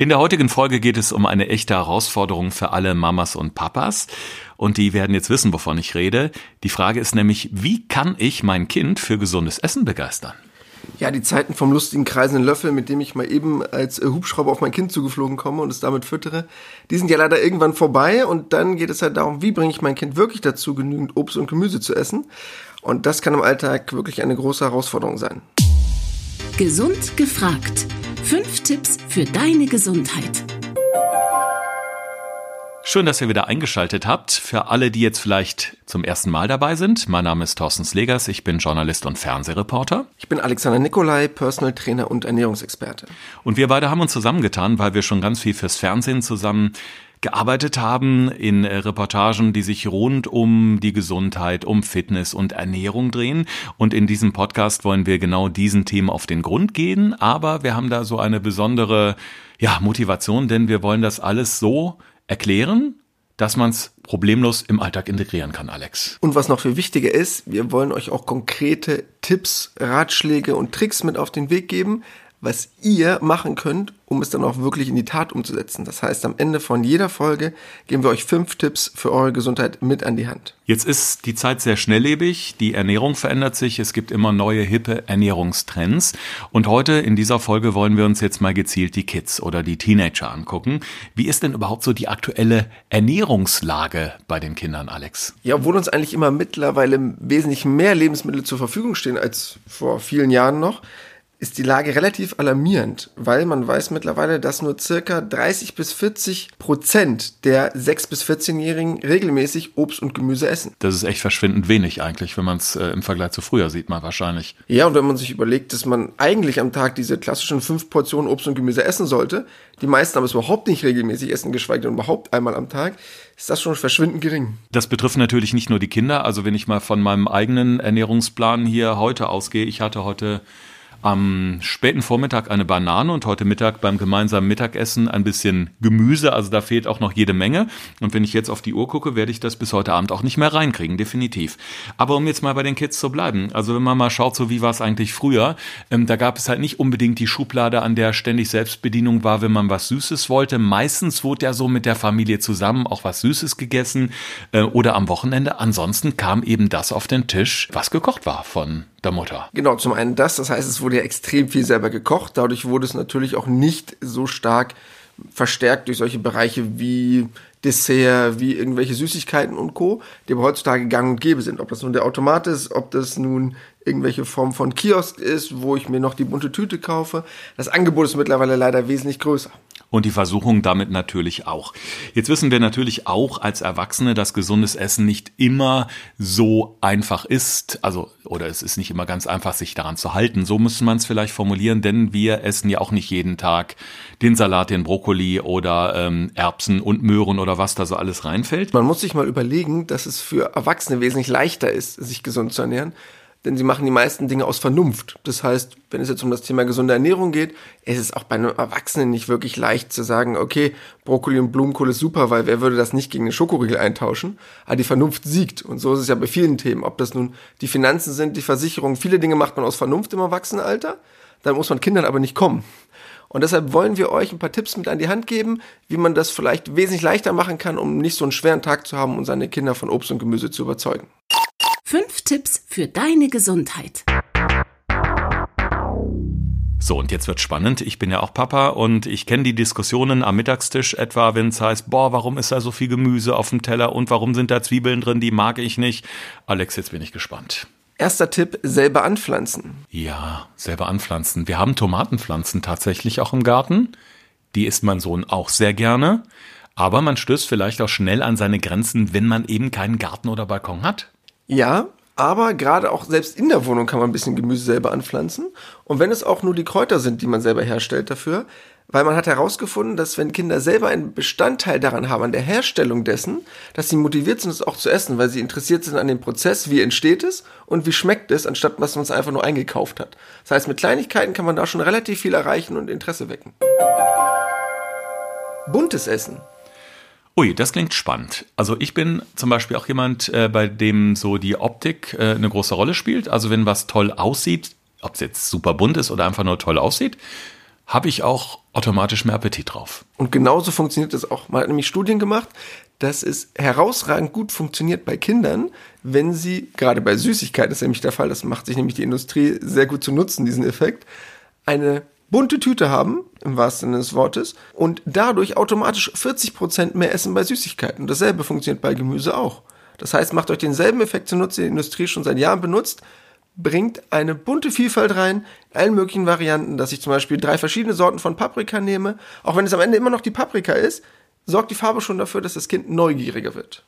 In der heutigen Folge geht es um eine echte Herausforderung für alle Mamas und Papas. Und die werden jetzt wissen, wovon ich rede. Die Frage ist nämlich, wie kann ich mein Kind für gesundes Essen begeistern? Ja, die Zeiten vom lustigen kreisenden Löffel, mit dem ich mal eben als äh, Hubschrauber auf mein Kind zugeflogen komme und es damit füttere, die sind ja leider irgendwann vorbei und dann geht es halt darum, wie bringe ich mein Kind wirklich dazu, genügend Obst und Gemüse zu essen. Und das kann im Alltag wirklich eine große Herausforderung sein. Gesund gefragt. Fünf Tipps für deine Gesundheit. Schön, dass ihr wieder eingeschaltet habt. Für alle, die jetzt vielleicht zum ersten Mal dabei sind, mein Name ist Thorsten Slegers, ich bin Journalist und Fernsehreporter. Ich bin Alexander Nikolai, Personal Trainer und Ernährungsexperte. Und wir beide haben uns zusammengetan, weil wir schon ganz viel fürs Fernsehen zusammen gearbeitet haben in äh, Reportagen, die sich rund um die Gesundheit, um Fitness und Ernährung drehen. Und in diesem Podcast wollen wir genau diesen Themen auf den Grund gehen. Aber wir haben da so eine besondere ja, Motivation, denn wir wollen das alles so erklären, dass man es problemlos im Alltag integrieren kann, Alex. Und was noch viel wichtiger ist, wir wollen euch auch konkrete Tipps, Ratschläge und Tricks mit auf den Weg geben, was ihr machen könnt, um es dann auch wirklich in die Tat umzusetzen. Das heißt, am Ende von jeder Folge geben wir euch fünf Tipps für eure Gesundheit mit an die Hand. Jetzt ist die Zeit sehr schnelllebig, die Ernährung verändert sich, es gibt immer neue hippe Ernährungstrends und heute in dieser Folge wollen wir uns jetzt mal gezielt die Kids oder die Teenager angucken. Wie ist denn überhaupt so die aktuelle Ernährungslage bei den Kindern, Alex? Ja, obwohl uns eigentlich immer mittlerweile wesentlich mehr Lebensmittel zur Verfügung stehen als vor vielen Jahren noch, ist die Lage relativ alarmierend, weil man weiß mittlerweile, dass nur circa 30 bis 40 Prozent der 6 bis 14-Jährigen regelmäßig Obst und Gemüse essen. Das ist echt verschwindend wenig eigentlich, wenn man es äh, im Vergleich zu früher sieht, mal wahrscheinlich. Ja, und wenn man sich überlegt, dass man eigentlich am Tag diese klassischen fünf Portionen Obst und Gemüse essen sollte, die meisten aber es überhaupt nicht regelmäßig essen, geschweige denn überhaupt einmal am Tag, ist das schon verschwindend gering. Das betrifft natürlich nicht nur die Kinder. Also wenn ich mal von meinem eigenen Ernährungsplan hier heute ausgehe, ich hatte heute am späten Vormittag eine Banane und heute Mittag beim gemeinsamen Mittagessen ein bisschen Gemüse. Also da fehlt auch noch jede Menge. Und wenn ich jetzt auf die Uhr gucke, werde ich das bis heute Abend auch nicht mehr reinkriegen, definitiv. Aber um jetzt mal bei den Kids zu bleiben, also wenn man mal schaut, so wie war es eigentlich früher, ähm, da gab es halt nicht unbedingt die Schublade, an der ständig Selbstbedienung war, wenn man was Süßes wollte. Meistens wurde ja so mit der Familie zusammen auch was Süßes gegessen äh, oder am Wochenende. Ansonsten kam eben das auf den Tisch, was gekocht war von der Mutter. Genau, zum einen das, das heißt, es wurde ja extrem viel selber gekocht, dadurch wurde es natürlich auch nicht so stark verstärkt durch solche Bereiche wie Dessert, wie irgendwelche Süßigkeiten und Co., die aber heutzutage gang und gäbe sind. Ob das nun der Automat ist, ob das nun irgendwelche Form von Kiosk ist, wo ich mir noch die bunte Tüte kaufe. Das Angebot ist mittlerweile leider wesentlich größer und die Versuchung damit natürlich auch. Jetzt wissen wir natürlich auch als Erwachsene, dass gesundes Essen nicht immer so einfach ist, also oder es ist nicht immer ganz einfach, sich daran zu halten. So müsste man es vielleicht formulieren, denn wir essen ja auch nicht jeden Tag den Salat, den Brokkoli oder ähm, Erbsen und Möhren oder was da so alles reinfällt. Man muss sich mal überlegen, dass es für Erwachsene wesentlich leichter ist, sich gesund zu ernähren, denn sie machen die meisten Dinge aus Vernunft. Das heißt, wenn es jetzt um das Thema gesunde Ernährung geht, ist es auch bei einem Erwachsenen nicht wirklich leicht zu sagen, okay, Brokkoli und Blumenkohl ist super, weil wer würde das nicht gegen einen Schokoriegel eintauschen? Aber die Vernunft siegt. Und so ist es ja bei vielen Themen. Ob das nun die Finanzen sind, die Versicherung, viele Dinge macht man aus Vernunft im Erwachsenenalter. Dann muss man Kindern aber nicht kommen. Und deshalb wollen wir euch ein paar Tipps mit an die Hand geben, wie man das vielleicht wesentlich leichter machen kann, um nicht so einen schweren Tag zu haben und seine Kinder von Obst und Gemüse zu überzeugen. Fünf Tipps für deine Gesundheit. So, und jetzt wird spannend. Ich bin ja auch Papa und ich kenne die Diskussionen am Mittagstisch etwa, wenn es heißt, boah, warum ist da so viel Gemüse auf dem Teller und warum sind da Zwiebeln drin, die mag ich nicht. Alex, jetzt bin ich gespannt. Erster Tipp, selber anpflanzen. Ja, selber anpflanzen. Wir haben Tomatenpflanzen tatsächlich auch im Garten. Die isst mein Sohn auch sehr gerne. Aber man stößt vielleicht auch schnell an seine Grenzen, wenn man eben keinen Garten oder Balkon hat. Ja, aber gerade auch selbst in der Wohnung kann man ein bisschen Gemüse selber anpflanzen. Und wenn es auch nur die Kräuter sind, die man selber herstellt dafür, weil man hat herausgefunden, dass wenn Kinder selber einen Bestandteil daran haben, an der Herstellung dessen, dass sie motiviert sind, es auch zu essen, weil sie interessiert sind an dem Prozess, wie entsteht es und wie schmeckt es, anstatt dass man es einfach nur eingekauft hat. Das heißt, mit Kleinigkeiten kann man da schon relativ viel erreichen und Interesse wecken. Buntes Essen. Ui, das klingt spannend. Also ich bin zum Beispiel auch jemand, äh, bei dem so die Optik äh, eine große Rolle spielt. Also wenn was toll aussieht, ob es jetzt super bunt ist oder einfach nur toll aussieht, habe ich auch automatisch mehr Appetit drauf. Und genauso funktioniert es auch. Man hat nämlich Studien gemacht, dass es herausragend gut funktioniert bei Kindern, wenn sie, gerade bei Süßigkeiten ist nämlich der Fall, das macht sich nämlich die Industrie sehr gut zu nutzen, diesen Effekt, eine bunte Tüte haben, im wahrsten Sinne des Wortes, und dadurch automatisch 40% mehr essen bei Süßigkeiten. Dasselbe funktioniert bei Gemüse auch. Das heißt, macht euch denselben Effekt zunutze, den die Industrie schon seit Jahren benutzt, bringt eine bunte Vielfalt rein, in allen möglichen Varianten, dass ich zum Beispiel drei verschiedene Sorten von Paprika nehme, auch wenn es am Ende immer noch die Paprika ist, sorgt die Farbe schon dafür, dass das Kind neugieriger wird.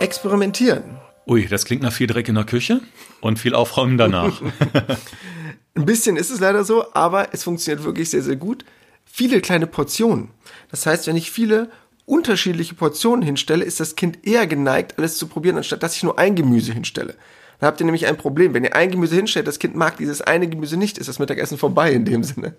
Experimentieren. Ui, das klingt nach viel Dreck in der Küche und viel Aufräumen danach. Ein bisschen ist es leider so, aber es funktioniert wirklich sehr, sehr gut. Viele kleine Portionen. Das heißt, wenn ich viele unterschiedliche Portionen hinstelle, ist das Kind eher geneigt, alles zu probieren, anstatt dass ich nur ein Gemüse hinstelle. Da habt ihr nämlich ein Problem. Wenn ihr ein Gemüse hinstellt, das Kind mag dieses eine Gemüse nicht, ist das Mittagessen vorbei in dem Sinne.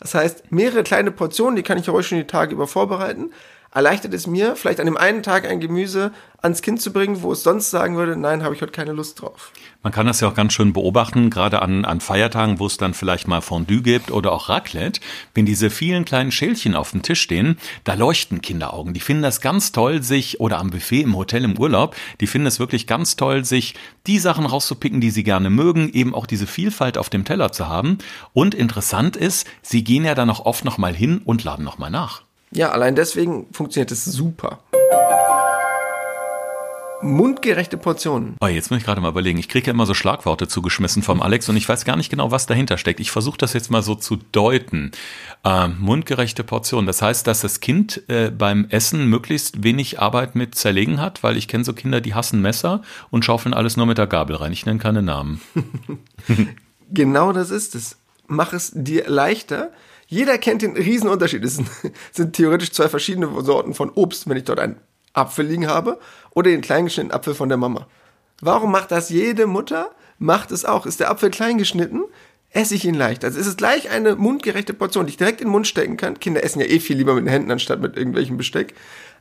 Das heißt, mehrere kleine Portionen, die kann ich euch schon die Tage über vorbereiten, erleichtert es mir, vielleicht an dem einen Tag ein Gemüse ans Kind zu bringen, wo es sonst sagen würde, nein, habe ich heute keine Lust drauf. Man kann das ja auch ganz schön beobachten, gerade an, an Feiertagen, wo es dann vielleicht mal Fondue gibt oder auch Raclette. Wenn diese vielen kleinen Schälchen auf dem Tisch stehen, da leuchten Kinderaugen. Die finden das ganz toll, sich, oder am Buffet im Hotel im Urlaub, die finden es wirklich ganz toll, sich die Sachen rauszupicken, die sie gerne mögen, eben auch diese Vielfalt auf dem Teller zu haben. Und interessant ist, sie gehen ja dann auch oft nochmal hin und laden nochmal nach. Ja, allein deswegen funktioniert es super. Mundgerechte Portionen. Oh, jetzt muss ich gerade mal überlegen. Ich kriege ja immer so Schlagworte zugeschmissen vom Alex und ich weiß gar nicht genau, was dahinter steckt. Ich versuche das jetzt mal so zu deuten. Ähm, mundgerechte Portionen. Das heißt, dass das Kind äh, beim Essen möglichst wenig Arbeit mit Zerlegen hat, weil ich kenne so Kinder, die hassen Messer und schaufeln alles nur mit der Gabel rein. Ich nenne keine Namen. genau das ist es. Mach es dir leichter, jeder kennt den Riesenunterschied. Es sind, sind theoretisch zwei verschiedene Sorten von Obst, wenn ich dort einen Apfel liegen habe oder den kleingeschnittenen Apfel von der Mama. Warum macht das jede Mutter? Macht es auch. Ist der Apfel klein geschnitten, esse ich ihn leicht. Also ist es gleich eine mundgerechte Portion, die ich direkt in den Mund stecken kann. Kinder essen ja eh viel lieber mit den Händen anstatt mit irgendwelchem Besteck.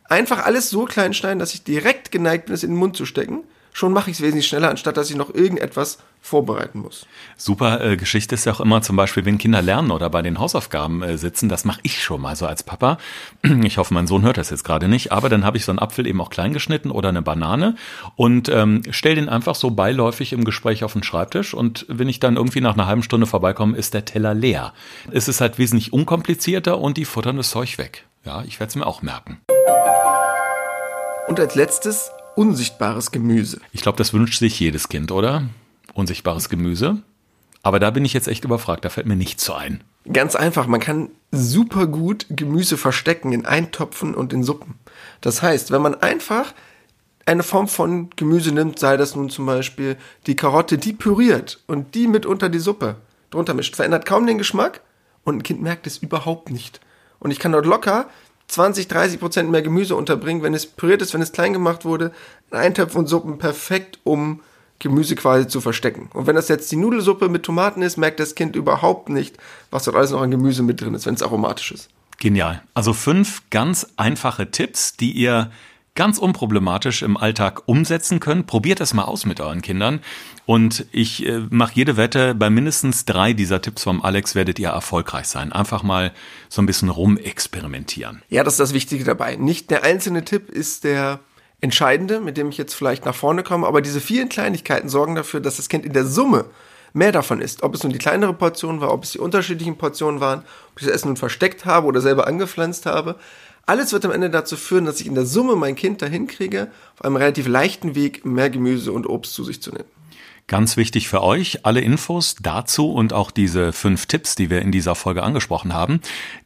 Einfach alles so klein schneiden, dass ich direkt geneigt bin, es in den Mund zu stecken schon mache ich es wesentlich schneller, anstatt dass ich noch irgendetwas vorbereiten muss. Super äh, Geschichte ist ja auch immer zum Beispiel, wenn Kinder lernen oder bei den Hausaufgaben äh, sitzen, das mache ich schon mal so als Papa. Ich hoffe, mein Sohn hört das jetzt gerade nicht, aber dann habe ich so einen Apfel eben auch klein geschnitten oder eine Banane und ähm, stell den einfach so beiläufig im Gespräch auf den Schreibtisch und wenn ich dann irgendwie nach einer halben Stunde vorbeikomme, ist der Teller leer. Es ist halt wesentlich unkomplizierter und die futtern das Zeug weg. Ja, ich werde es mir auch merken. Und als letztes unsichtbares Gemüse. Ich glaube, das wünscht sich jedes Kind, oder? Unsichtbares Gemüse. Aber da bin ich jetzt echt überfragt, da fällt mir nichts so ein. Ganz einfach, man kann super gut Gemüse verstecken in Eintopfen und in Suppen. Das heißt, wenn man einfach eine Form von Gemüse nimmt, sei das nun zum Beispiel die Karotte, die püriert und die mit unter die Suppe drunter mischt, verändert kaum den Geschmack und ein Kind merkt es überhaupt nicht. Und ich kann dort locker 20, 30 Prozent mehr Gemüse unterbringen, wenn es püriert ist, wenn es klein gemacht wurde, Eintöpfe und Suppen perfekt, um Gemüse quasi zu verstecken. Und wenn das jetzt die Nudelsuppe mit Tomaten ist, merkt das Kind überhaupt nicht, was dort alles noch an Gemüse mit drin ist, wenn es aromatisch ist. Genial. Also fünf ganz einfache Tipps, die ihr ganz unproblematisch im Alltag umsetzen könnt. Probiert das mal aus mit euren Kindern. Und ich äh, mache jede Wette, bei mindestens drei dieser Tipps vom Alex werdet ihr erfolgreich sein. Einfach mal so ein bisschen rumexperimentieren. Ja, das ist das Wichtige dabei. Nicht der einzelne Tipp ist der entscheidende, mit dem ich jetzt vielleicht nach vorne komme, aber diese vielen Kleinigkeiten sorgen dafür, dass das Kind in der Summe mehr davon isst. Ob es nun die kleinere Portion war, ob es die unterschiedlichen Portionen waren, ob ich das Essen nun versteckt habe oder selber angepflanzt habe. Alles wird am Ende dazu führen, dass ich in der Summe mein Kind dahin kriege, auf einem relativ leichten Weg mehr Gemüse und Obst zu sich zu nehmen. Ganz wichtig für euch, alle Infos dazu und auch diese fünf Tipps, die wir in dieser Folge angesprochen haben,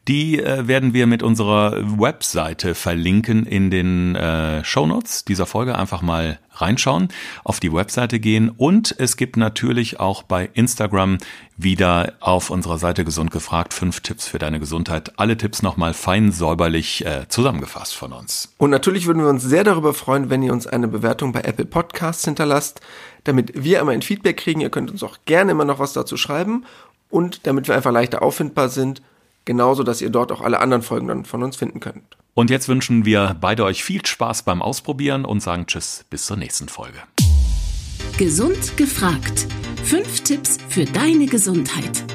die äh, werden wir mit unserer Webseite verlinken in den äh, Shownotes dieser Folge. Einfach mal reinschauen, auf die Webseite gehen und es gibt natürlich auch bei Instagram wieder auf unserer Seite gesund gefragt fünf Tipps für deine Gesundheit. Alle Tipps nochmal fein säuberlich äh, zusammengefasst von uns. Und natürlich würden wir uns sehr darüber freuen, wenn ihr uns eine Bewertung bei Apple Podcasts hinterlasst, damit wir einmal ein Feedback kriegen. Ihr könnt uns auch gerne immer noch was dazu schreiben und damit wir einfach leichter auffindbar sind Genauso, dass ihr dort auch alle anderen Folgen dann von uns finden könnt. Und jetzt wünschen wir beide euch viel Spaß beim Ausprobieren und sagen Tschüss, bis zur nächsten Folge. Gesund gefragt. Fünf Tipps für deine Gesundheit.